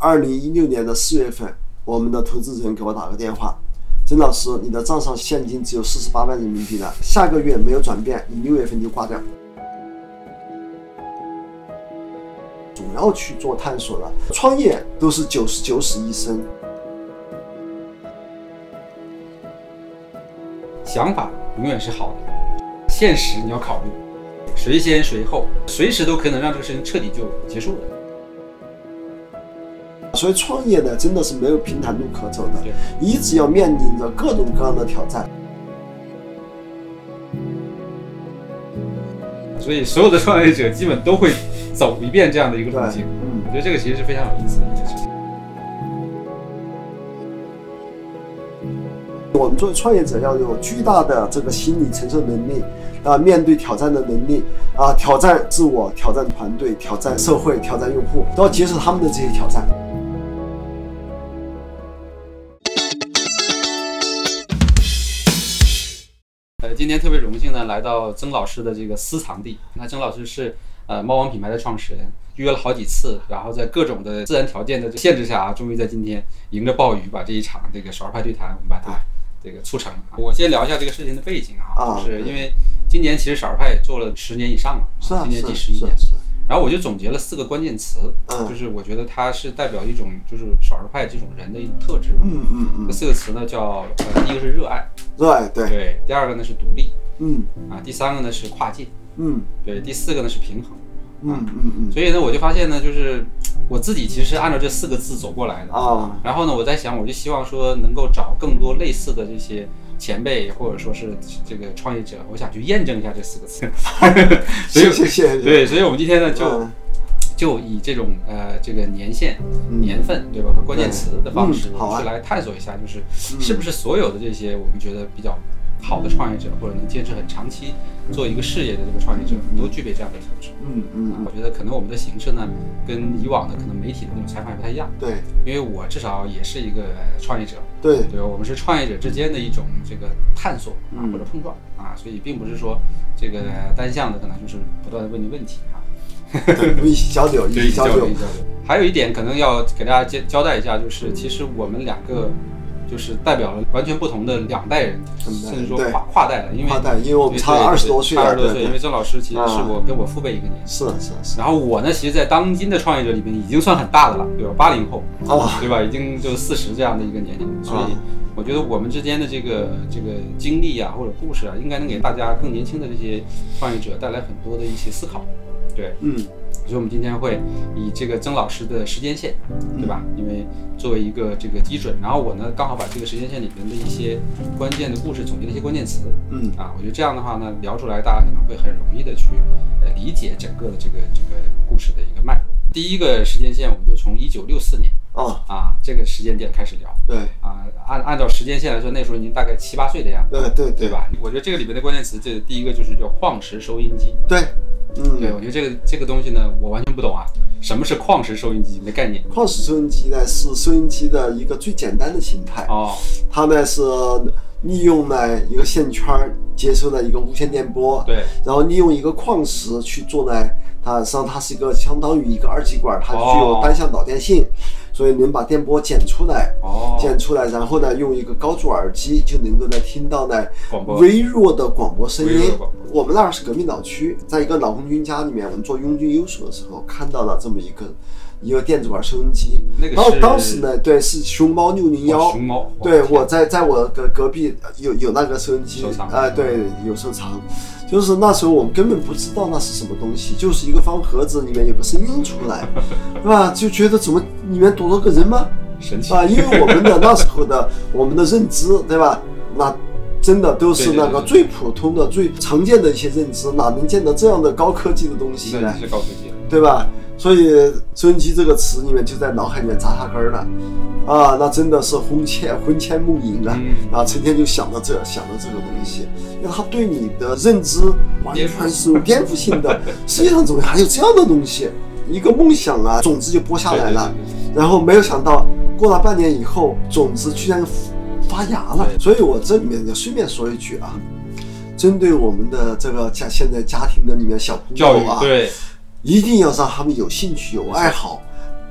二零一六年的四月份，我们的投资人给我打个电话，曾老师，你的账上现金只有四十八万人民币了，下个月没有转变，你六月份就挂掉。主要去做探索了，创业都是九十九死一生。想法永远是好的，现实你要考虑，谁先谁后，随时都可能让这个事情彻底就结束了。所以创业呢，真的是没有平坦路可走的对，一直要面临着各种各样的挑战。所以所有的创业者基本都会走一遍这样的一个路径。嗯我觉得这个其实是非常有意思的一件事情。我们作为创业者要有巨大的这个心理承受能力，啊，面对挑战的能力，啊，挑战自我、挑战团队、挑战社会、挑战用户，都要接受他们的这些挑战。今天特别荣幸呢，来到曾老师的这个私藏地。那曾老师是呃猫王品牌的创始人，约了好几次，然后在各种的自然条件的限制下啊，终于在今天迎着暴雨把这一场这个少儿派对谈，我们把它这个促成了。我先聊一下这个事情的背景啊，啊就是因为今年其实少儿派做了十年以上了，啊，今年第十一年。然后我就总结了四个关键词，嗯就是我觉得它是代表一种就是少儿派这种人的一种特质嗯。嗯嗯这四个词呢叫呃，第一个是热爱，热爱对，对，第二个呢是独立嗯啊，第三个呢是跨界，嗯对，第四个呢是平衡。嗯嗯嗯所以呢，我就发现呢，就是我自己其实是按照这四个字走过来的。啊，然后呢，我在想，我就希望说能够找更多类似的这些前辈或者说是这个创业者，我想去验证一下这四个字。所以谢谢对，所以我们今天呢就嗯。就以这种呃这个年限、嗯。年份对吧和关键词的方式去来探索一下，就是是不是所有的这些我们觉得比较好的创业者，或者能坚持很长期做一个事业的这个创业者，都具备这样的特质。嗯嗯嗯，我觉得可能我们的形式呢，跟以往的可能媒体的那种采访也不太一样，对因为我至少也是一个创业者，对，对吧？我们是创业者之间的一种这个探索啊嗯或者碰撞啊，所以并不是说这个单向的，可能就是不断的问你问题啊。对，一起交流，一起交流一，起交流。还有一点可能要给大家交交代一下，就是其实我们两个就是代表了完全不同的两代人，甚至说跨跨代了，因为跨代因为我们差对对对20多岁差二十多岁，因为曾老师其实是啊我跟我父辈一个年纪。是是是，然后我呢，其实，在当今的创业者里面已经算很大的了，对吧？八零后，啊对吧？已经就是四十这样的一个年龄，所以啊我觉得我们之间的这个这个经历啊，或者故事啊，应该能给大家更年轻的这些创业者带来很多的一些思考。对，嗯所以我们今天会以这个曾老师的时间线，对吧？因为作为一个这个基准，然后我呢刚好把这个时间线里面的一些关键的故事总结了一些关键词，嗯啊，我觉得这样的话呢，聊出来大家可能会很容易的去呃理解整个的这个这个故事的一个脉络。第一个时间线，我们就从一九六四年啊，啊这个时间点开始聊对啊，按按照时间线来说，那时候您大概七八岁的样子，对对对？吧？我觉得这个里面的关键词，这第一个就是叫矿石收音机。对，嗯，对，我觉得这个这个东西呢，我完全不懂啊，什么是矿石收音机？没概念。矿石收音机呢是收音机的一个最简单的形态，哦，它呢是利用呢一个线圈接收了一个无线电波，对，然后利用一个矿石去做呢，它实际上它是一个相当于一个二极管，它具有哦单向导电性，所以能把电波剪出来，哦，剪出来，然后呢用一个高阻耳机就能够呢听到呢微弱的广播声音。我们那儿是革命老区，在一个老红军家里面，我们做拥军优属的时候看到了这么一个一个电子管收音机。然后那个是当时呢，对，是熊猫六零幺哦，熊猫，对，我在在我隔隔壁有有那个收音机收藏，啊、对，有收藏。就是那时候我们根本不知道那是什么东西，就是一个方盒子里面有个声音出来，对吧？就觉得怎么里面躲了个人吗？神奇啊，因为我们的那时候的 我们的认知，对吧？那真的都是那个最普通的、最常见的一些认知，哪能见到这样的高科技的东西呢那？是高科技了。对吧？所以收音机这个词里面就在脑海里面扎下根儿了，啊，那真的是魂牵魂牵梦萦了，嗯啊，成天就想到这想到这个东西，因为它对你的认知完全是有颠覆性的。世界上怎么还有这样的东西？一个梦想啊，种子就播下来了，然后没有想到过了半年以后，种子居然发芽了。所以我这里面就顺便说一句啊，针对我们的这个家现在家庭的里面小朋友啊，对，一定要让他们有兴趣、有爱好，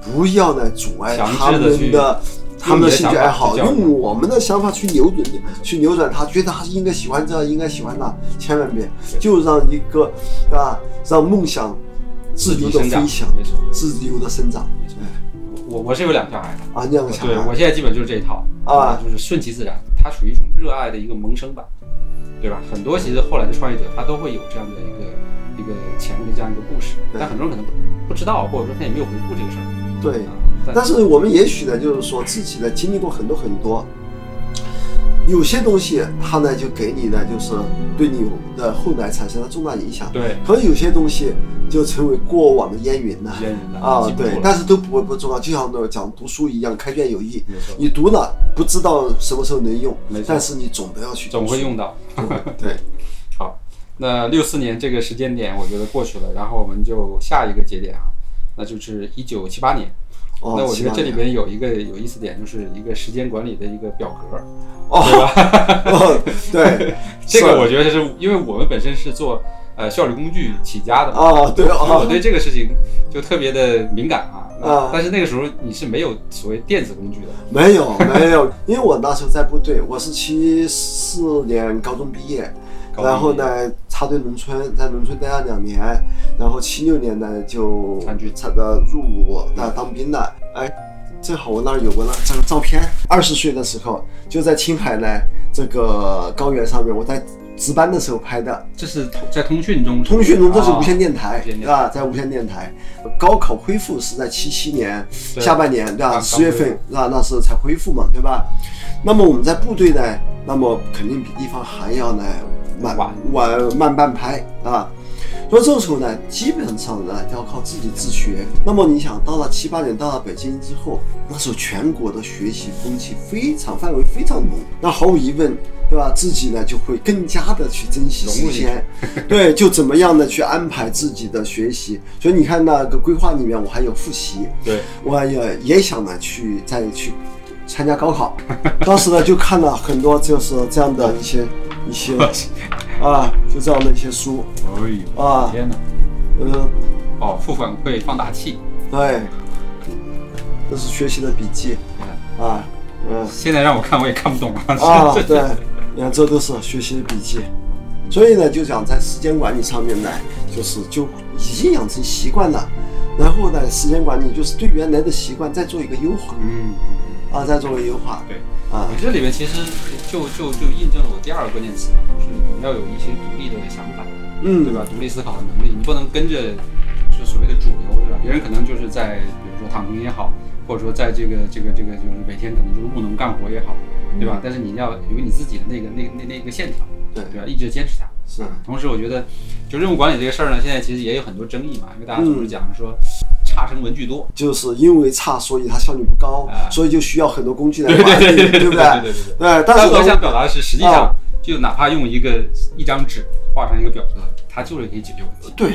不要呢阻碍他们的他们的兴趣爱好，用我们的想法去扭转，去扭转他，觉得他应该喜欢这，应该喜欢那，千万别，就让一个啊，让梦想自由的飞翔，自由的生长。我我是有两个小孩的，啊，那样的小对孩我现在基本就是这一套。啊。就是顺其自然，它属于一种热爱的一个萌生吧，对吧？很多其实后来的创业者他都会有这样的一个一个前面的这样一个故事，对但很多人可能不不知道，或者说他也没有回顾这个事儿对。啊。但但是我们也许呢，就是说自己呢经历过很多很多，有些东西它呢就给你呢，就是对你的后来产生了重大影响。对可能有些东西就成为过往的烟云了。烟云了啊对但是都不不重要，就像那个讲读书一样，开卷有益。你读了不知道什么时候能用没错，但是你总得要去，总会用到。对，好，那六四年这个时间点，我觉得过去了，然后我们就下一个节点啊，那就是一九七八年。哦，那我觉得这里边有一个有意思点，就是一个时间管理的一个表格。哦，哦，对，这个我觉得是因为我们本身是做呃效率工具起家的嘛，哦，对我哦，对这个事情就特别的敏感啊。啊但是那个时候你是没有所谓电子工具的，没有 没有，因为我那时候在部队，我是七四年高中毕业然后呢插队农村，在农村待了两年，然后七六年呢就参军参的入伍那当兵了，哎，正好我那儿有个那这个照片，二十岁的时候就在青海呢这个高原上面，我在值班的时候拍的。这是通在通讯中，通讯中这是啊无线电台，对吧？在无线电台，高考恢复是在七七年下半年，对吧？刚十月份，是吧？那时候才恢复嘛，对吧？那么我们在部队呢，那么肯定比地方还要呢慢晚晚慢半拍啊。所以这个时候呢，基本上呢要靠自己自学。那么你想，到了七八年到了北京之后，那时候全国的学习风气非常范围非常浓，那毫无疑问，对吧？自己呢就会更加的去珍惜时间，对，就怎么样的去安排自己的学习。所以你看那个规划里面，我还有复习，对，我也也想呢去再去参加高考。当时呢就看了很多就是这样的一些一些 啊，就这样的一些书哎呦，啊，天哪！呃，哦，负反馈放大器，对，这是学习的笔记啊，嗯、现在让我看我也看不懂啊。啊，对，你看这都是学习的笔记。所以呢，就讲在时间管理上面呢，就是就已经养成习惯了。然后呢，时间管理就是对原来的习惯再做一个优化嗯，啊，再做一个优化对。啊你这里面其实就就就印证了我第二个关键词啊，就是你要有一些独立的想法，嗯，对吧？独立思考的能力，你不能跟着就所谓的主流，对吧？别人可能就是在比如说躺平也好，或者说在这个这个这个就是每天可能就是务农干活也好，对吧？但是你要有你自己的那个那那那个线条，对对吧？一直坚持它。是啊同时，我觉得就任务管理这个事儿呢，现在其实也有很多争议嘛，因为大家总嗯是讲说差生文具多，就是因为差，所以它效率不高啊，所以就需要很多工具来对 管理，对对不对？对对对对。对，但但是呢我想表达的是，实际啊上就哪怕用一个一张纸画上一个表格，它就是可以解决问题。对，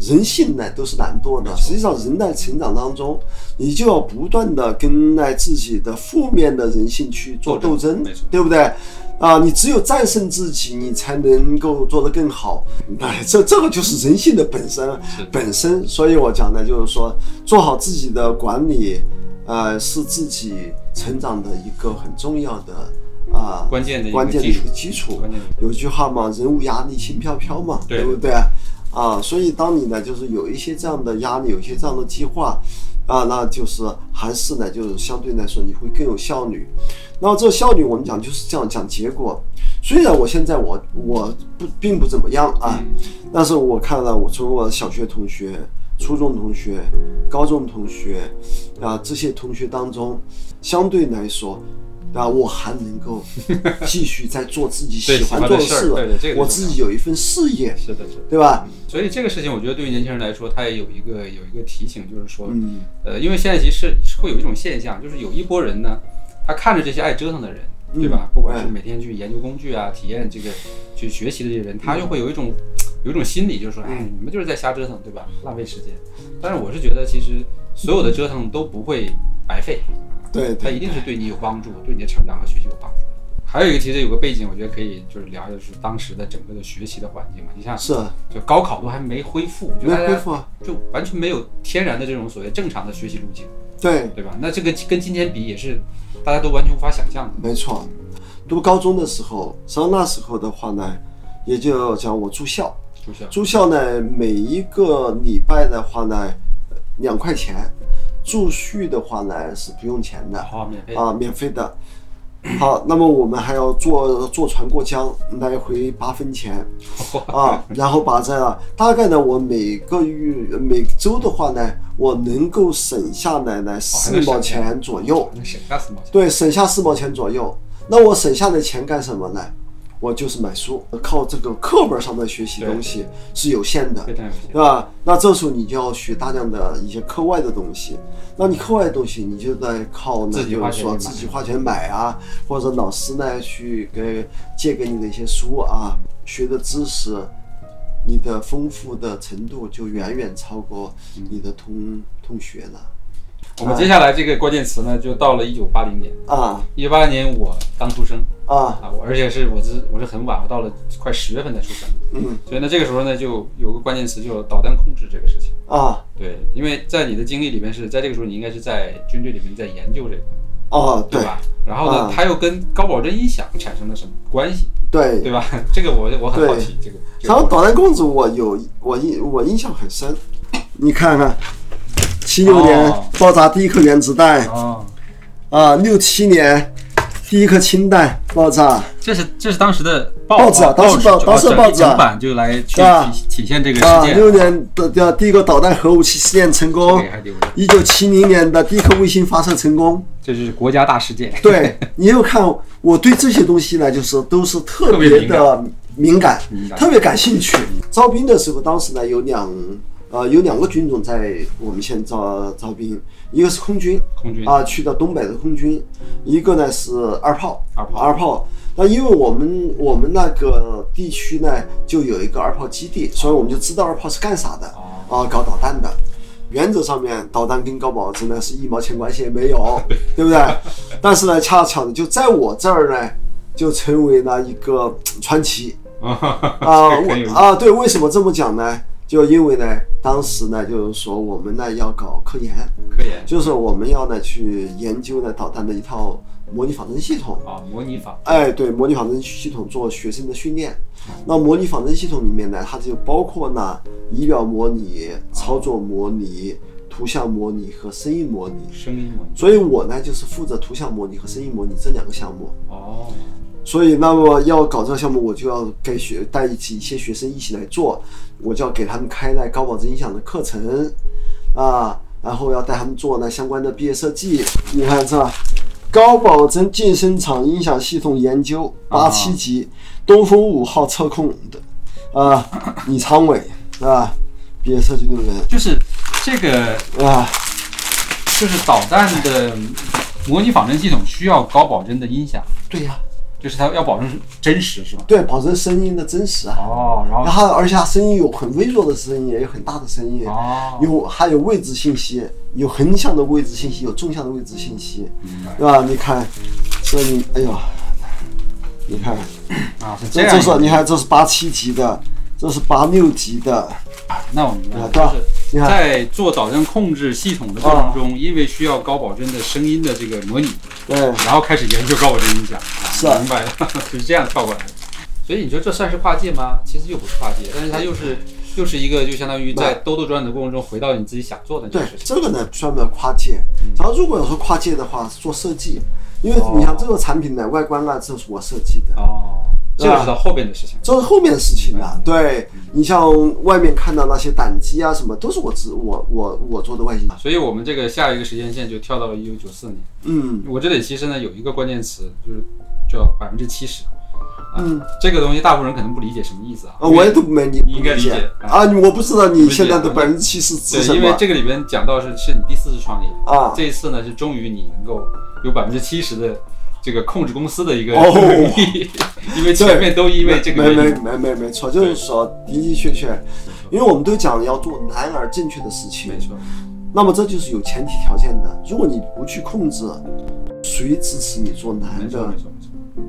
人性呢都是懒惰的。实际上，人在成长当中，你就要不断的跟那自己的负面的人性去做斗争对不对？啊，你只有战胜自己，你才能够做得更好。哎，这这个就是人性的本身本身。所以我讲的就是说，做好自己的管理，呃，是自己成长的一个很重要的啊关键的一个关键的一个基础。有句话嘛，人无压力轻飘飘嘛，对不对？啊，所以当你呢，就是有一些这样的压力，有一些这样的计划，啊，那就是还是呢，就是相对来说你会更有效率。那么这个效率，我们讲就是这样讲结果。虽然我现在我我不并不怎么样啊，但是我看了我从我小学同学、初中同学、高中同学啊这些同学当中，相对来说。啊，我还能够 继续在做自己喜欢做的事对对这个我自己有一份事业，是的，是的。对吧？所以这个事情，我觉得对于年轻人来说，他也有一个有一个提醒，就是说，嗯，呃，因为现在其实是会有一种现象，就是有一波人呢，他看着这些爱折腾的人，对吧？不管是每天去研究工具啊、体验这个、去学习的这些人，他就会有一种有一种心理，就是说，哎，你们就是在瞎折腾，对吧？浪费时间。但是我是觉得，其实所有的折腾都不会白费，对对它一定是对你有帮助，对你的成长和学习有帮助。还有一个，其实有个背景，我觉得可以就是聊，就是当时的整个的学习的环境嘛。你像，是就高考都还没恢复，就没大家恢复啊，就完全没有天然的这种所谓正常的学习路径。对，对吧？那这个跟今天比也是大家都完全无法想象的。没错。读高中的时候，实际上那时候的话呢，也就讲我住校，住校住校呢，每一个礼拜的话呢，两块钱，住宿的话呢是不用钱的好免费啊，免费的。好，那么我们还要坐坐船过江，来回八分钱 啊，然后把这大概呢，我每个月每周的话呢，我能够省下来呢四毛钱左右，能省下四毛钱。对，省下四毛钱左右。那我省下的钱干什么呢？我就是买书，靠这个课本上的学习东西是有限的，对吧？那这时候你就要学大量的一些课外的东西。那你课外的东西，你就在靠就是说自己花钱买啊，或者老师呢去给借给你的一些书啊，学的知识，你的丰富的程度就远远超过你的同同学了我们接下来这个关键词呢，就到了一九八零年。啊一九八零年我刚出生啊啊，我而且是我是我是很晚，我到了快十月份才出生，嗯所以呢，这个时候呢，就有个关键词，就导弹控制这个事情。啊对，因为在你的经历里面是在这个时候，你应该是在军队里面在研究这个，哦，对对吧？然后呢啊，它又跟高保真音响产生了什么关系，对对吧？这个我我很好奇，这个。这个然后导弹控制我有我印我印象很深，你看看，七六年哦。爆炸第一颗原子弹。哦，啊，六七年第一颗氢弹爆炸，这是这是当时的报报纸啊当时报当时整报纸啊版就来去啊。体体现这个啊，事件。六年的的第一个导弹核武器试验成功。一九七零年的第一颗卫星发射成功。这是国家大事件。对，你又看我对这些东西呢，就是都是特别的敏，感。特别感兴趣。招兵的时候，当时呢有两呃有两个军种在我们县招招兵，一个是空军，空军啊去的东北的空军，一个呢是二炮，二炮二炮。那因为我们我们那个地区呢就有一个二炮基地，所以我们就知道二炮是干啥的哦啊，搞导弹的。原则上面，导弹跟高保真呢是一毛钱关系也没有，对不对？但是呢，恰巧的就在我这儿呢，就成为了一个传奇 啊我啊！对，为什么这么讲呢？就因为呢，当时呢，就是说我们呢要搞科研，科研就是我们要呢去研究呢导弹的一套模拟仿真系统。啊，模拟仿哎，对，模拟仿真系统做学生的训练。那模拟仿真系统里面呢，它就包括呢仪表模拟、操作模拟、图像模拟和声音模拟。声音模拟。所以我呢就是负责图像模拟和声音模拟这两个项目。哦，所以，那么要搞这个项目，我就要给学带一起一些学生一起来做，我就要给他们开那高保真音响的课程啊，然后要带他们做那相关的毕业设计。你看这高保真健身场音响系统研究八七级，东风五号测控的啊，李昌伟啊，毕业设计论文。就是这个，啊，就是导弹的模拟仿真系统需要高保真的音响，对呀、就是它要保证真实，是吧？对，保证声音的真实啊。哦，然后然后，而且它声音有很微弱的声音，也有很大的声音。哦，有还有位置信息，有横向的位置信息，有纵向的位置信息，对吧？你看，这里，哎呦，你看，啊，是这样这是你看，这是八七级的，这是八六级的，那我明白就是在做导向控制系统的过程中，因为需要高保真的声音的这个模拟，对，然后开始研究高保真音响，啊是啊明白了，是这样跳过来的。所以你说这算是跨界吗？其实又不是跨界，但是它又是又是一个就相当于在兜兜转转的过程中回到你自己想做的那对。这个呢专门跨界。然后如果要说跨界的话，是做设计，因为你像这个产品的，外观啊，这是我设计的。哦，这个是到后边的事情。这是后面的事情了，对你像外面看到那些胆机啊什么，都是我自我我我做的外形。所以我们这个下一个时间线就跳到了一九九四年。嗯我这里其实呢有一个关键词，就是叫百分之七十。啊，嗯，这个东西大部分人可能不理解什么意思啊。啊，我也都没理你应该理解啊，你我不知道你现在的不百分之七十是什对，因为这个里边讲到是是你第四次创业，啊？这一次呢是终于你能够有百分之七十的这个控制公司的一个哦能力，因为前面都因为这个没没没没没错，就是说的的确确，因为我们都讲要做难而正确的事情没，错，那么这就是有前提条件的。如果你不去控制，谁支持你做难的没？错没错。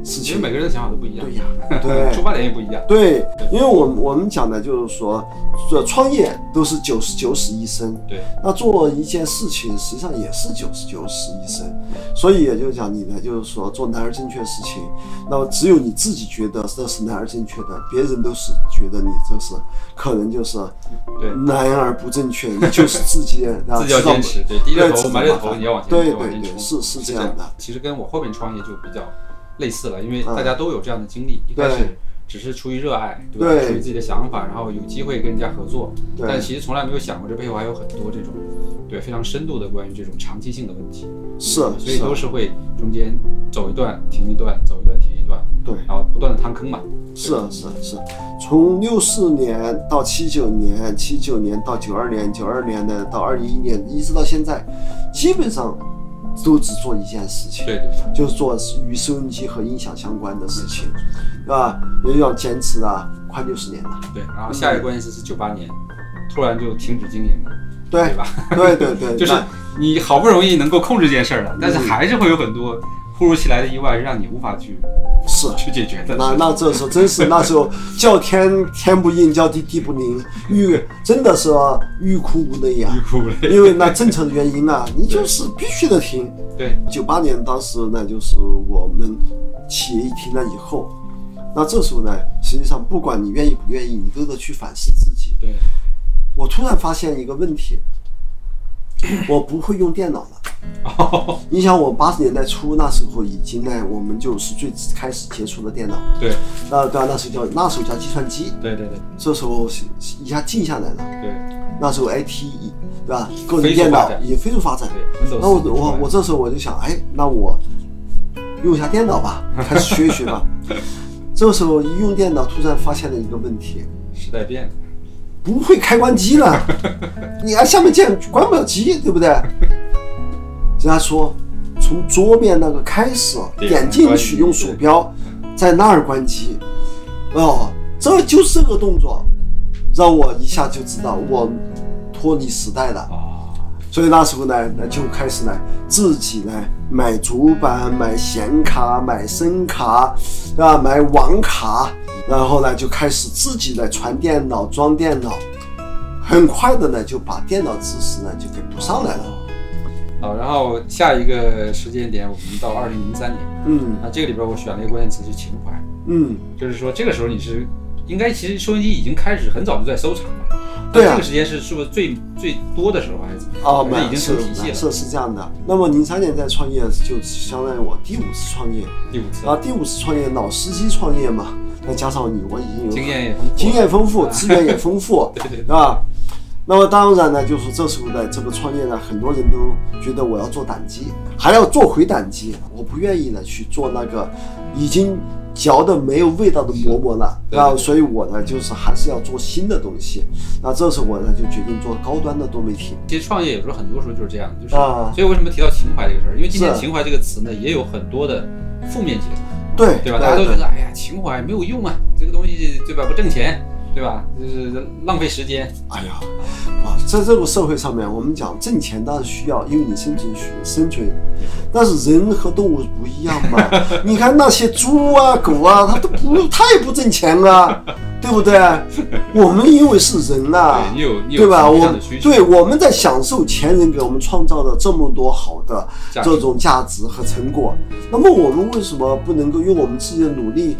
事情。其实每个人的想法都不一样，对呀，对。出发点也不一样。对，因为我们我们讲的就是说，这创业都是九十九死一生，对，那做一件事情实际上也是九十九死一生，所以也就是讲你呢，就是说做男儿正确的事情，那么只有你自己觉得这是男儿正确的，别人都是觉得你这是可能就是对。男儿不正确，你就是自己啊 自己要坚持，对，低着对头埋着头，你要往前对对对是是是这样的。其实跟我后面创业就比较类似了，因为嗯。大家都有这样的经历，一开始只是出于热爱，对出于自己的想法，然后有机会跟人家合作，但其实从来没有想过这背后还有很多这种对非常深度的关于这种长期性的问题，是所以都是会中间走一段停一段，走一段停一段，对。然后不断的趟坑嘛。是是是，从六四年到七九年，七九年到九二年，九二年的到二一年，一直到现在，基本上都只做一件事情，对对对，就是做与收音机和音响相关的事情，对吧？也要坚持了快六十年了。对，然后下一个关键词是九八年，突然就停止经营了，对对吧？对对对，就是你好不容易能够控制这件事儿了，但是嗯还是会有很多突如其来的意外，让你无法去是。去解决的。那那这时候真是那时候 叫天天不应，叫地地不灵，欲真的是欲哭无泪呀、欲哭无泪。因为那正常的原因啊，你就是必须得停。对，九八年当时呢，就是我们企业一停了以后，那这时候呢，实际上不管你愿意不愿意，你都得去反思自己。对，我突然发现一个问题，我不会用电脑了。哦，你想，我八十年代初那时候已经呢，我们就是最开始接触的电脑，对，那对啊，那时候叫那时候叫计算机，对对对这时候一下静下来了。对那时候 IT 对吧，个人电脑已经飞速发展。对那我我我这时候我就想，哎，那我用一下电脑吧，开始学一学吧。这时候一用电脑，突然发现了一个问题，时代变了，不会开关机了。你按下面键关不了机，对不对？人家说从桌面那个开始点进去，用鼠标在那儿关机。哦，这就是这个动作，让我一下就知道我脱离时代了。啊，所以那时候呢，那就开始呢自己呢买主板、买显卡、买声卡，对吧？买网卡，然后呢就开始自己来传电脑、装电脑，很快的呢就把电脑知识呢就给补上来了。好，然后下一个时间点，我们到二零零三年，嗯。那这个里边我选了一个关键词是情怀，嗯，就是说这个时候你是应该其实收音机已经开始很早就在收藏了，对啊。那这个时间是是不是最最多的时候还是怎么样？哦，没有已经成是体系了，是是这样的。那么零三年在创业，就相当于我第五次创业。第五次。啊，第五次创业老司机创业嘛，再加上你，我已经有经验也丰富，经验丰富，资源也丰富，对对对吧？那么当然呢，就是这时候的这个创业呢，很多人都觉得我要做胆机，还要做回胆机，我不愿意呢去做那个已经嚼的没有味道的馍馍了，对啊，所以我呢就是还是要做新的东西。那这时候我呢就决定做高端的多媒体。其实创业有时候很多时候就是这样，就是，啊所以为什么提到情怀这个事儿？因为今天情怀这个词呢，也有很多的负面解读，对对吧？大家都觉得，哎呀，情怀没有用啊，这个东西对吧？不挣钱，对吧？就是浪费时间。哎呀，啊，在这个社会上面，我们讲挣钱当然需要，因为你生存需生存，但是人和动物不一样嘛。你看那些猪啊、狗啊，它都不，它也不挣钱啊，对不对？我们因为是人呐、对你有你有对吧？我对我们在享受前人给我们创造的这么多好的这种价值和成果，那么我们为什么不能够用我们自己的努力？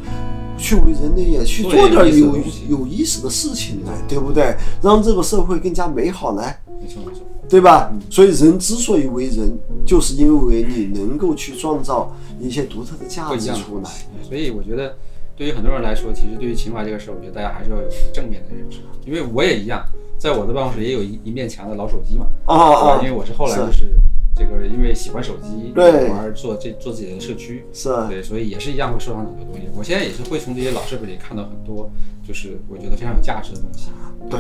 去为人类也去做做点点有有意思的事情呢，对不对？让这个社会更加美好呢，没错没错，对吧？所以人之所以为人，就是因为你能够去创造一些独特的价值出来。所以我觉得，对于很多人来说，其实对于情怀这个事儿，我觉得大家还是要有正面的认识。因为我也一样，在我的办公室也有一一面墙的老手机嘛，啊因为我是后来就是这个因为喜欢手机，对玩做这做自己的社区，是对，所以也是一样会收藏很多东西。我现在也是会从这些老设备里看到很多，就是我觉得非常有价值的东西。对，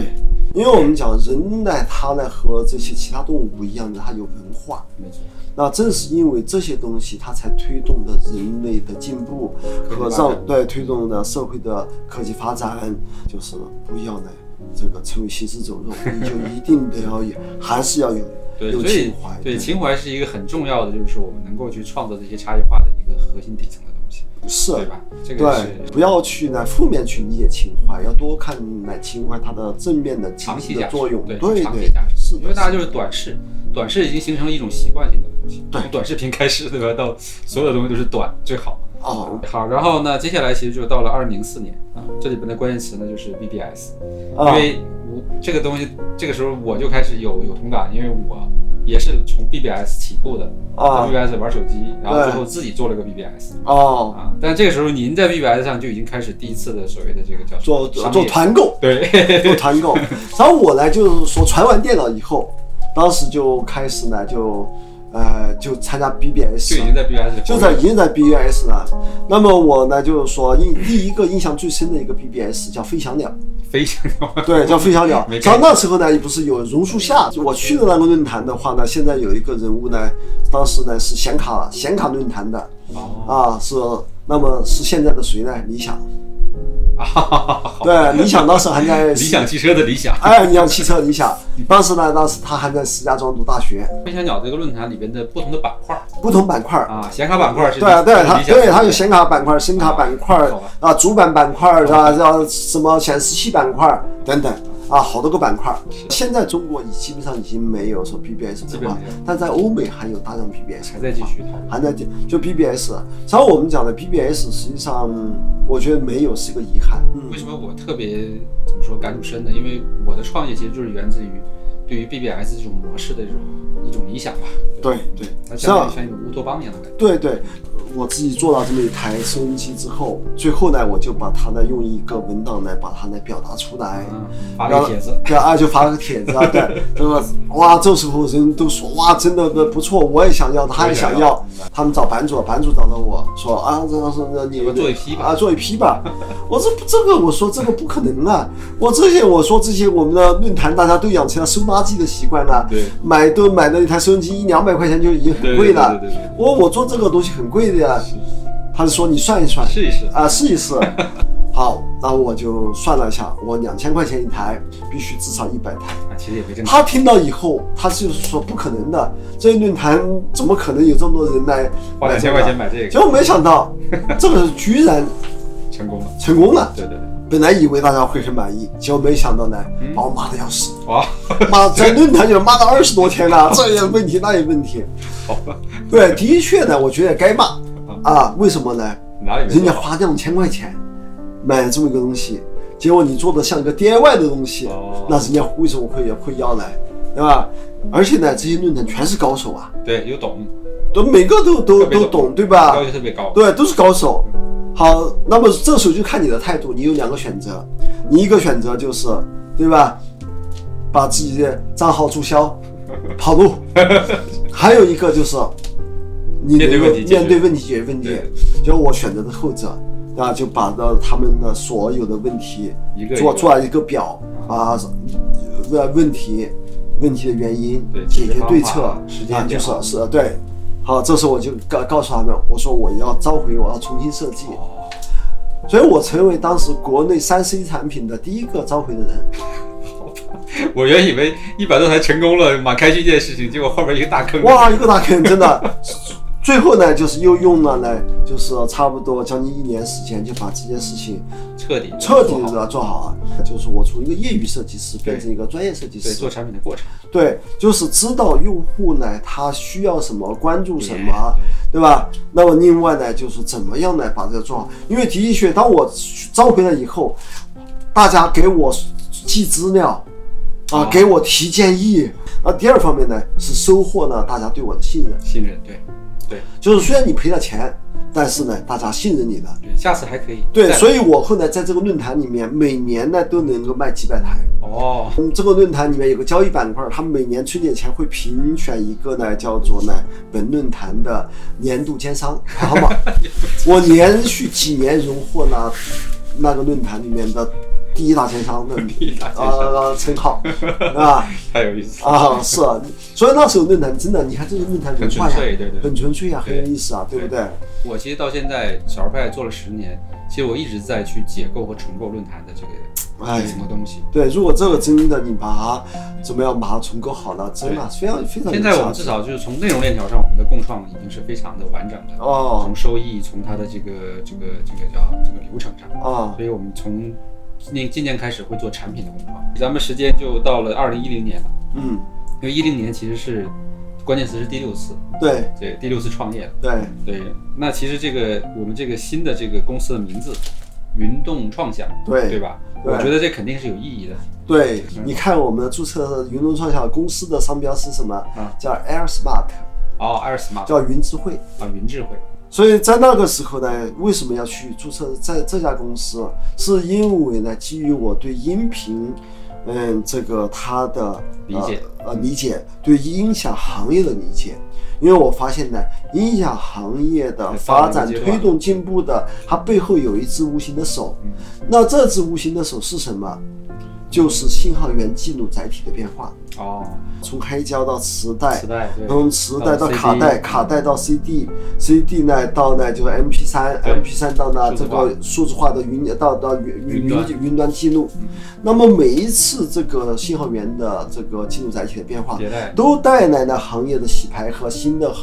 因为我们讲人呢，他呢和这些其他动物不一样的，它有文化。没错，那正是因为这些东西，它才推动了人类的进步和让对推动了社会的科技发展。就是不要呢这个成为行尸走肉，你就一定得要有，还是要有 对，有情怀。对情怀是一个很重要的，就是我们能够去创造这些差异化的一个核心底层是对吧？这个对，是不要去呢负面去理解情怀，要多看呢情怀它的正面的长期的作用。对对长期价值，是的，因为大家就是短视，短视已经形成了一种习惯性的东西。对从短视频开始，对吧？到所有的东西都是短最好。哦好，然后呢，接下来其实就到了二零零四年啊，这里边的关键词呢就是 BBS，因啊为我这个东西，这个时候我就开始有有同感，因为我也是从 BBS 起步的，啊。在 BBS 玩手机，然后最后自己做了个 BBS 哦，啊，但这个时候您在 BBS 上就已经开始第一次的所谓的这个叫做做团购，对，做团购。然后我呢，就是说传完电脑以后，当时就开始呢，就呃就参加 BBS，就已经在 BBS 里就在已经在 BBS 了。那么我呢，就是说印第一个印象最深的一个 BBS 叫飞翔鸟，飞翔鸟 对，叫飞翔鸟 没。然后那时候呢，也不是有榕树下，我去的那个论坛的话呢，现在有一个人物呢，当时呢是显卡显卡论坛的哦啊，是那么是现在的谁呢？理想，啊，对，理想当时还在理想汽车的理想。哎，理想汽车理想，当时呢，当时他还在石家庄读大学，飞翔鸟这个论坛里边的不同的板块。不同板块。啊，显卡板块是对啊对，它对它有显卡板块、声卡板块啊、主板板块啊，叫什么显示器板块？等等啊，好多个板块。现在中国已基本上已经没有说 BBS 的话基本没有，但在欧美还有大量 BBS，还在继续。还在就 BBS。然后我们讲的 BBS，实际上我觉得没有是一个遗憾。嗯为什么我特别怎么说感触深呢？因为我的创业其实就是源自于对于 BBS 这种模式的这种一种理想吧。对对，它是吧相当于？像一种乌托邦一样的感觉。对对，我自己做到这么一台收音机之后，最后呢，我就把它呢用一个文档来把它呢表达出来。嗯，发了个帖子，对啊，就发了个帖子啊，对，对吧？哇，这时候人都说哇，真的不不错，我也想要，他也想要。他们找版主，版主找到我说啊，这个是那你要不做一批吧啊，做一批吧。我说这个，我说这个不可能啊！我这些我说这些我们的论坛大家都养成了收垃圾的习惯了，对买都买了一台收音机一两百块钱就已经很贵了。对对对对对我我做这个东西很贵的呀。他是说你算一算，试一试。啊，试一试。好，然后我就算了一下，我两千块钱一台，必须至少一百台。啊，其实也没挣钱。他听到以后，他就是说不可能的，这论坛怎么可能有这么多人来花两千块钱买这个结果没想到，这个居然成功了。成功了。对对对，本来以为大家会很满意，结果没想到呢，把我骂的要死，哇，骂在论坛里面骂了二十多天了，这也问题那也问题。好吧，对，的确呢，我觉得该骂啊，为什么呢？哪里人家？花两千块钱买了这么一个东西，结果你做的像一个 DIY 的东西，哦那人家为什么会会要呢？对吧？而且呢，这些论坛全是高手啊，对，有懂，都每个都都都懂，对吧要？求特别高。对，都是高手。好，那么这时候就看你的态度，你有两个选择，你一个选择就是，对吧？把自己的账号注销，跑路；还有一个就是，你面对问题解决面对问题解决问题对。就我选择的后者，啊，就把的他们的所有的问题做做了一个表啊，问问题问题的原因对，解决对策啊，时间就是是对。好，这时候我就告告诉他们，我说我要召回，我要重新设计，哦，所以我成为当时国内三 C 产品的第一个召回的人。我原以为一百多台成功了，蛮开心一件事情，结果后面一个大坑。哇，一个大坑，真的。最后呢，就是又用了呢，就是差不多将近一年时间，就把这件事情彻底彻底的做好了。就是我从一个业余设计师变成一个专业设计师对做，产品的过程，对，就是知道用户呢他需要什么，关注什么，对对吧？那么另外呢，就是怎么样呢把这个做好？因为的确，当我召回了以后，大家给我寄资料啊啊，给我提建议。那第二方面呢，是收获了大家对我的信任。信任，对对就是虽然你赔了钱，但是呢，大家信任你的。对，下次还可以。对，所以我后来在这个论坛里面，每年呢都能够卖几百台。哦，嗯，这个论坛里面有个交易板块，他们每年春节前会评选一个呢，叫做呢本论坛的年度奸商排行榜。我连续几年荣获了那个论坛里面的第一大奸商的第一大奸商呃称号，啊。太有意思。了。啊是啊，所以那时候论坛真的，你看这个论坛文化呀很纯粹，对对很纯粹啊，很有意思啊，对不对？我其实到现在小儿派做了十年，其实我一直在去解构和重构论坛的这个哎。底层的东西。对，如果这个真的你把它怎么样把它重构好了，真的非常非常现在我们至少就是从内容链条上，我们的共创已经是非常的完整的。哦。从收益，从它的这个这个这个叫这个流程上，啊所以我们从今年今年开始会做产品的共创。咱们时间就到了二零一零年了，嗯，因为一零年其实是关键词是第六次，对对，第六次创业了。对对，那其实这个我们这个新的这个公司的名字，云动创想，对对吧？对我觉得这肯定是有意义的。对，你看我们注册的云动创想公司的商标是什么？啊叫 Air Smart，哦，Air Smart 叫云智慧。啊，云智慧，所以在那个时候呢，为什么要去注册在这家公司？是因为呢，基于我对音频，嗯，这个它的理解呃呃理解，对音响行业的理解。因为我发现呢，音响行业的发展推动进步的，它背后有一只无形的手。嗯那这只无形的手是什么？就是信号源记录载体的变化，哦，从黑胶到磁带，磁带，对，从磁带到到卡带，卡带到 CD，CD 呢到呢就是 MP3，MP3 到呢这数字化。个数字化的云到到云云云端。云云端记录。那么每一次这个信号源的这个记录载体的变化，都带来了行业的洗牌和新的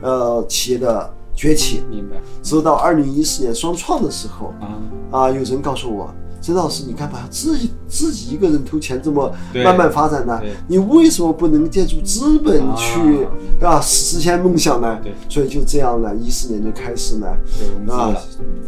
呃企业的崛起。明白。直到二零一四年双创的时候啊？啊，有人告诉我。曾老师，你干嘛自己自己一个人投钱这么慢慢发展呢对？你为什么不能借助资本去啊。对吧实现梦想呢？对。所以就这样呢，一四年就开始呢融啊了。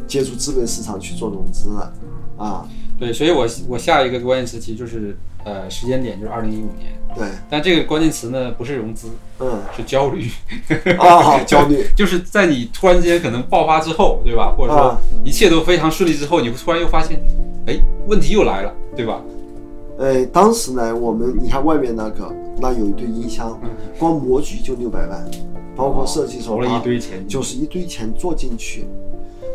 借助资本市场去做融资了啊，对，所以我我下一个关键词其实就是呃时间点就是二零一五年，对，但这个关键词呢不是融资，嗯。是焦虑，啊，焦虑，就是在你突然间可能爆发之后，对吧？或者说啊。一切都非常顺利之后，你会突然又发现，哎，问题又来了，对吧？呃，当时呢，我们你看外面那个，那有一堆音箱，光模具就六百万，包括设计手投了一堆钱，就是一堆钱做进去。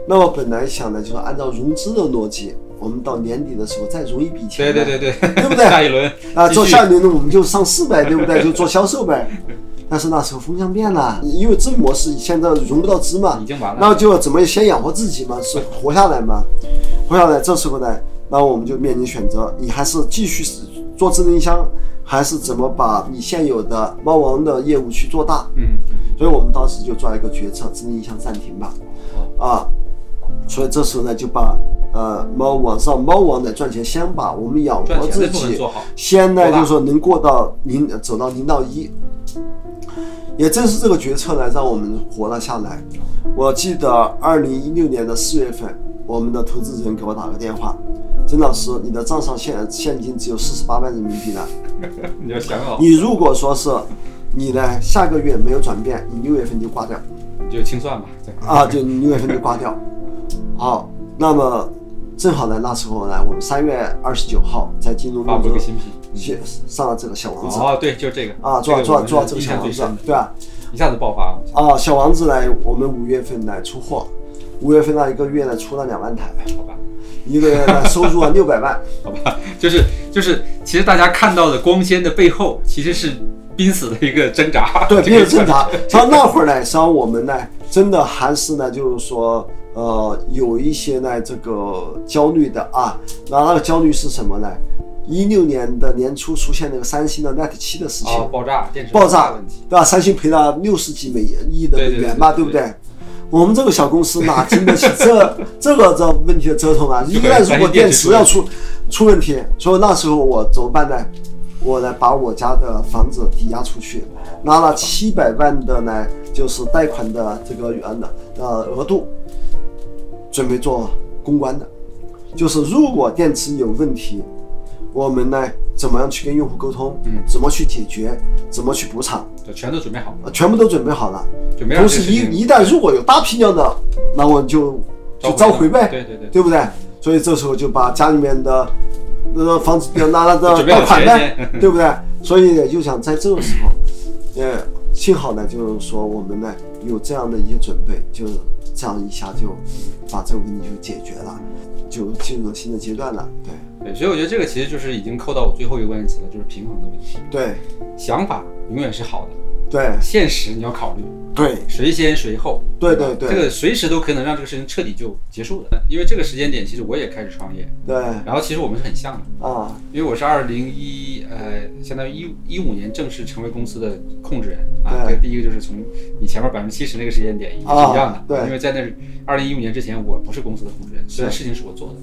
那么本来想的就是按照融资的逻辑，我们到年底的时候再融一笔钱，对对对对，对不对 下一轮啊，做下一轮呢我们就上市呗，对不对？就做销售呗。但是那时候风向变了，因为这模式现在融不到资嘛已，经完了，那就怎么先养活自己嘛，是活下来嘛，活下来。这时候呢，那我们就面临选择，你还是继续做智能音箱，还是怎么把你现有的猫王的业务去做大？嗯，所以我们当时就做了一个决策，智能音箱暂停吧，啊，所以这时候呢就把呃猫网上猫王的赚钱，先把我们养活自己先呢就是说能过到零走到零到一，也正是这个决策呢让我们活了下来。我记得二零一六年的四月份，我们的投资人给我打个电话，曾老师，你的账上现现金只有四十八万人民币了。你要想好，你如果说是你呢下个月没有转变，你六月份就挂掉你就清算吧，啊，就你六月份就挂掉。好，那么正好呢，那时候呢，我们三月二十九号在金融发论坛布个新品，写上了这个小王子哦，对，就这个啊，做做做这个小王子，对吧？一下子爆发了，啊，小王子呢，我们五月份来出货，五月份那一个月呢出了两万台，好吧。一个月呢 收入了六百万。好吧，就是就是，其实大家看到的光鲜的背后，其实是濒死的一个挣扎。对，这个比较正常。实际上那会儿呢，实际上我们呢，真的还是呢，就是说，呃，有一些呢这个焦虑的啊。那那个焦虑是什么呢？一六年的年初出现那个三星的 Note 7的事情，哦，爆炸，电池爆炸问题，对吧？三星赔了六十几美亿的美元吧，对对对对不对？我们这个小公司哪经得起 这这个这问题的折腾啊？一旦如果电池要出出问题，所以那时候我怎么办呢？我来把我家的房子抵押出去，拿了七百万的呢，就是贷款的这个呃呃额度，准备做公关的，就是如果电池有问题，我们呢怎么样去跟用户沟通？嗯怎么去解决？怎么去补偿？就全都准备好了，呃全部都准备好了。就没让同时这个事情一一旦如果有大批量的，那我就就召回呗，对对对，对不对？所以这时候就把家里面的那个房子拿了的贷款呗，对不对？所以也就想在这个时候，呃，幸好呢，就是说我们呢有这样的一些准备，就这样一下就把这个问题就解决了，就进入了新的阶段了。对对，所以我觉得这个其实就是已经扣到我最后一个关键词了，就是平衡的问题。对想法永远是好的，对。现实你要考虑。对。谁先谁后。对对对。这个随时都可能让这个事情彻底就结束的。因为这个时间点，其实我也开始创业，对。然后其实我们是很像的。啊。因为我是二零一呃，相当于一一五年正式成为公司的控制人。啊。对。第一个就是从你前面百分之七十那个时间点也是一样的，啊对。因为在那二零一五年之前，我不是公司的控制人，虽然事情是我做的。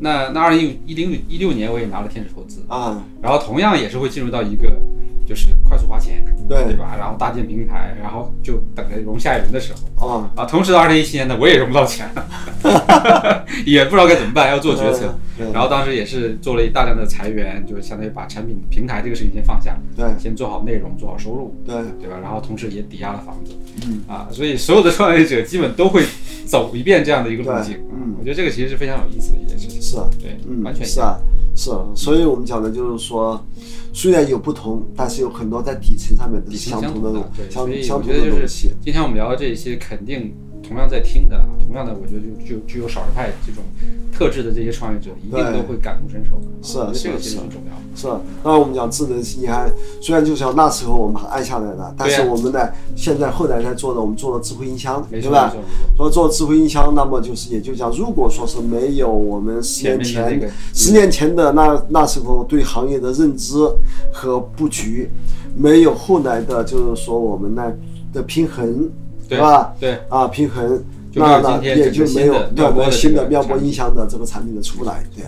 那那二零一零一六年我也拿了天使投资，啊然后同样也是会进入到一个就是快速花钱，对对吧？然后搭建平台，然后就等着融下一轮的时候。啊啊，同时到二零一七年呢，我也融不到钱了，也不知道该怎么办，要做决策。然后当时也是做了一大量的裁员，就相当于把产品平台这个事情先放下，对先做好内容，做好收入，对对吧？然后同时也抵押了房子，嗯啊，所以所有的创业者基本都会走一遍这样的一个路径。我觉得这个其实是非常有意思的一件事情。是对，嗯完全是啊。是所以我们讲的就是说，虽然有不同，但是有很多在底层上面是层相同的对，相所以相同的我觉得就是东西。今天我们聊的这些，肯定同样在听的啊，同样的，我觉得就就具有少数派这种特质的这些创业者，一定都会感同身受。是这个其实很重要。是，当然我们讲智能，你看，虽然就是说那时候我们按下来了，但是我们呢，现在后来在做的，我们做了智慧音箱，对吧。说做智慧音箱，那么就是也就讲，如果说是没有我们十年前十年前的那那时候对行业的认知和布局，没有后来的就是说我们呢的平衡，对吧？对，啊，平衡，就那那也就没有妙波新的妙波音箱的这个产品的出来，对，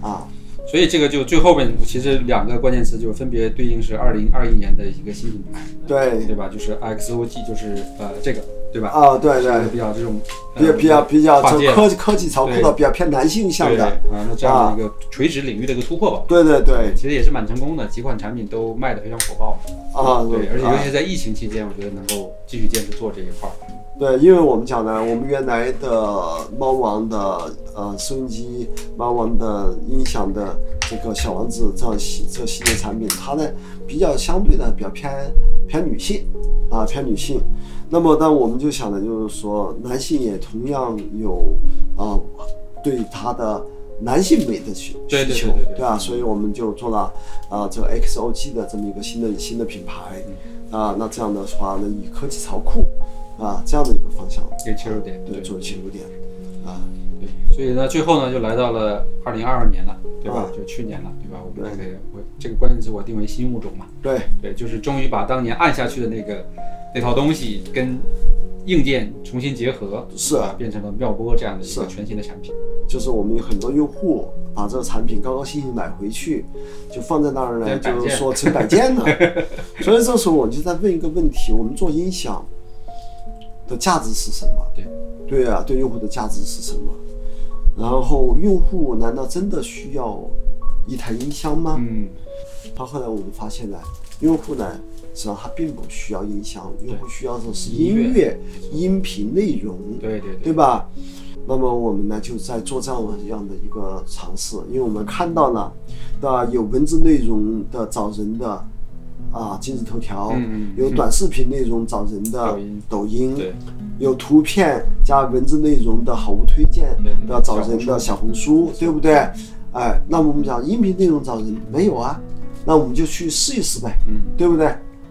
啊，所以这个就最后面其实两个关键词就分别对应是二零二一年的一个新品牌，对对吧？就是 XOG，就是呃这个对吧？啊，对对。比较这种比较比较比较从跨界科技科技潮比较偏男性向的，啊，那这样的一个垂直领域的一个突破吧。对对对其实也是蛮成功的，几款产品都卖的非常火爆。啊，对，而且尤啊其在疫情期间，我觉得能够继续坚持做这一块儿。对，因为我们讲呢，我们原来的猫王的呃收音机、猫王的音响的这个小王子这样系这系列产品，它呢比较相对的比较偏偏女性啊，偏女性。那么，但我们就想的就是说，男性也同样有啊对他的男性美的需需求，对吧？所以我们就做了啊这个 XOG 的这么一个新的新的品牌啊。那这样的话呢，以科技潮酷啊这样的一个方向一个切入点，对做切入点啊。对，所以呢，最后呢，就来到了二零二二年了，对吧？啊就去年了，对吧？我们这个我这个关键词我定为新物种嘛，对对，就是终于把当年按下去的那个那套东西跟硬件重新结合，是啊？变成了妙波这样的一个全新的产品。就是我们有很多用户把这个产品高高兴兴买回去，就放在那儿呢，就是说 成摆件了。所以这时候我就在问一个问题：我们做音响的价值是什么？对，对啊，对用户的价值是什么？然后用户难道真的需要一台音箱吗？嗯，到后来我们发现呢，用户呢，实际上他并不需要音箱，用户需要的是音音乐、音频内容。对对对吧？那么我们呢就在做这样样的一个尝试，因为我们看到了，对吧？有文字内容的找人的啊今日头条，有短视频内容找人的抖音有图片加文字内容的好物推荐的找人的小红书，对不对？哎，那么我们讲音频内容找人没有啊？那我们就去试一试呗，嗯，对不对？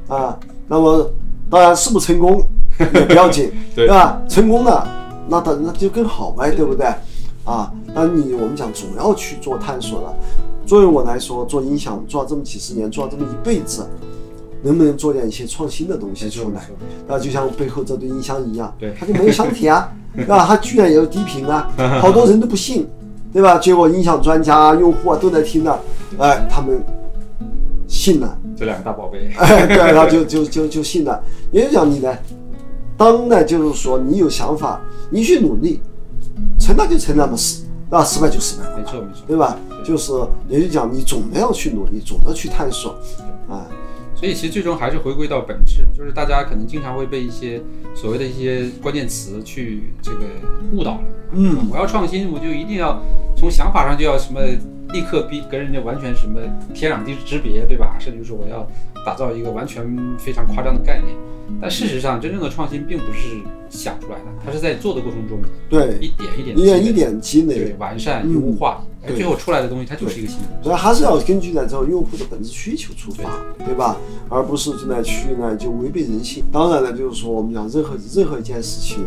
啊，那么当然是不成功 也不要紧，对吧？成功了，那当然那就更好呗，对不对？啊，那你我们讲总要去做探索的。作为我来说，做音响做了这么几十年，做了这么一辈子，能不能做点一些创新的东西出来？那就像背后这对音箱一样，对它就没有箱体啊，对吧？它居然也有低频啊，好多人都不信，对吧？结果音响专家、用户啊都在听了，哎，他们信了，这两个大宝贝，哎，对，他就就就就信了。也就讲你呢，当呢就是说你有想法，你去努力，成了就成了嘛，失啊失败就失败了，没错没错。对吧？就是也就讲你总的要去努力，总的去探索，啊，所以其实最终还是回归到本质，就是大家可能经常会被一些所谓的一些关键词去这个误导了。嗯，我要创新，我就一定要从想法上就要什么立刻比跟人家完全什么天壤地之别，对吧？甚至说我要打造一个完全非常夸张的概念。但事实上，真正的创新并不是想出来的，它是在做的过程中对，一点一点一点一积累点积对累，完善嗯优化，最后出来的东西它就是一个新的。所以还是要根据呢这个用户的本质需求出发，对吧？而不是就呢去呢就违背人性。当然了，就是说我们讲任何任何一件事情，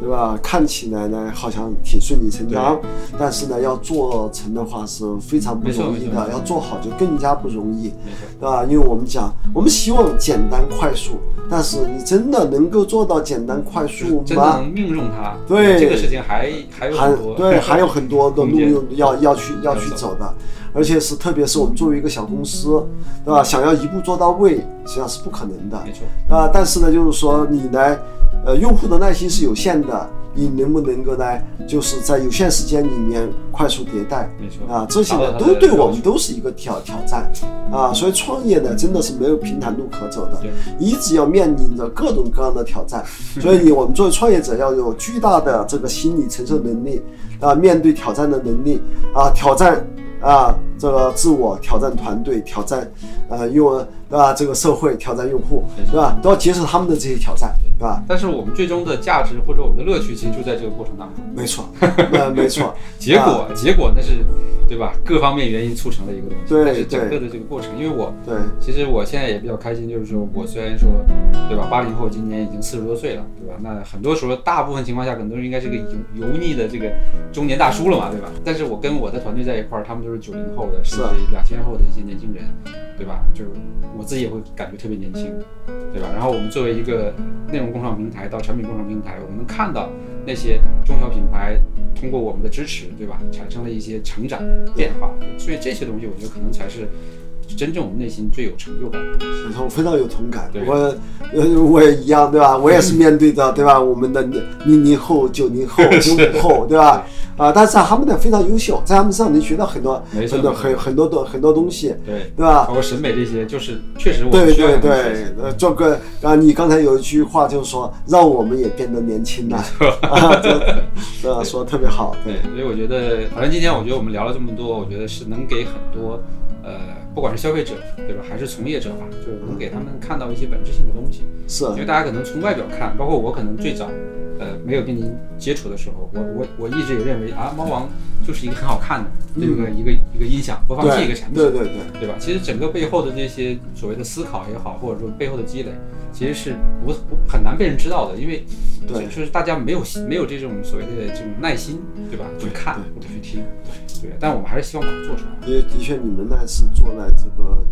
对吧？看起来呢好像挺顺理成章，但是呢要做成的话是非常不容易的，要做好就更加不容易。对吧？因为我们讲，我们希望简单快速，但是你真的能够做到简单快速吗？真的能命中它，对这个事情还还有很多对，还有很多的路用要要去要去要去走的，而且是特别是我们作为一个小公司，对吧？想要一步做到位，实际上是不可能的没错，啊。但是呢，就是说你呢，呃，用户的耐心是有限的，你能不能够呢，就是在有限时间里面快速迭代？没错啊，这些呢都对我们都是一个挑挑战啊，所以创业呢真的是没有平坦路可走的对，一直要面临着各种各样的挑战，所以我们作为创业者要有巨大的这个心理承受能力啊，面对挑战的能力啊，挑战啊这个自我，挑战团队，挑战呃用对吧这个社会，挑战用户，对吧？都要接受他们的这些挑战，对吧？但是我们最终的价值或者我们的乐趣，其实就在这个过程当中。没错，呃，没错，结果，结果那是，对吧？各方面原因促成了一个东西。对但是整个的这个过程，因为我对，其实我现在也比较开心，就是说我虽然说，对吧？八零后今年已经四十多岁了，对吧？那很多时候，大部分情况下，可能都是应该是个油油腻的这个中年大叔了嘛，对吧？但是我跟我的团队在一块儿，他们都是九零后的，甚至两千后的一些年轻人，对吧？就是我自己也会感觉特别年轻，对吧？然后我们作为一个内容共创平台到产品共创平台，我们能看到那些中小品牌通过我们的支持，对吧？产生了一些成长变化，所以这些东西我觉得可能才是真正我们内心最有成就感。的东西。我非常有同感，我呃我也一样，对吧？我也是面对着，对吧？我们的零零后、九零后、九五后，对吧？啊，但是他们呢非常优秀，在他们身上能学到很多很多很很多的很多东西，对，对吧？包？括审美这些，就是确实我对对对，呃，这个啊，你刚才有一句话就是说，让我们也变得年轻了，啊，说的特别好，对，所以我觉得，反正今天我觉得我们聊了这么多，我觉得是能给很多，呃，不管是消费者对吧，还是从业者吧，就是能给他们看到一些本质性的东西。是因为大家可能从外表看，包括我可能最早，呃，没有跟您接触的时候，我我我一直也认为啊，猫王就是一个很好看的这个一个一个音响播放器一个产品，对对对，对吧？其实整个背后的这些所谓的思考也好，或者说背后的积累，其实是不不很难被人知道的，因为对就是大家没有没有这种所谓的这种耐心，对吧？去看或者去听，对。但我们还是希望把它做出来。因为的确，你们呢是做了这个，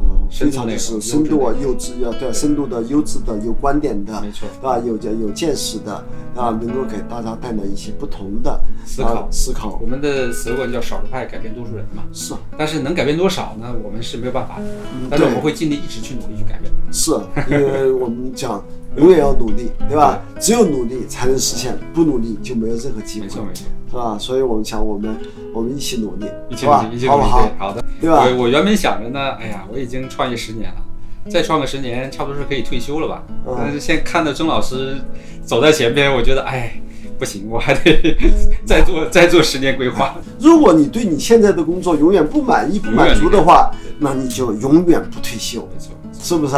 呃，非常深度内容就是深度啊、优优质啊，对，深度的、优质的、有观点的，没错啊，有有见识的，啊，能够给大家带来一些不同的思考啊思考我，们的 slogan 叫“少数派改变多数人”嘛，是但是能改变多少呢？我们是没有办法的，但是我们会尽力一直去努力去改变它。是，我们讲永远要努力，对吧？只有努力才能实现，不努力就没有任何机会，没错没错，是吧？所以我们想，我们我们一起努力，一起吧努力，一起？好不好努力对？，好的。对吧？我我原本想着呢，哎呀，我已经创业十年了，再创个十年，差不多是可以退休了吧？嗯但是现在看到曾老师走在前边，我觉得，哎，不行，我还得 再做 再做十年规划。如果你对你现在的工作永远不满意、不满足的话，那你就永远不退休，没错，是不是？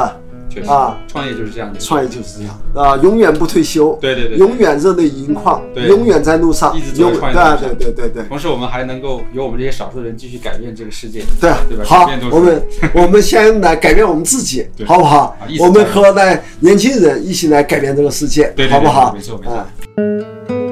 确实啊，创业就是这样的。创业就是这样啊，永远不退休，对对对，永远热泪盈眶，对。永远在路上，一直在创业对对对对对。同时我们还能够有我们这些少数人继续改变这个世界。对对吧？好我们 我们先来改变我们自己，对。好不好？我们和来年轻人一起来改变这个世界好不好？没错没错。哎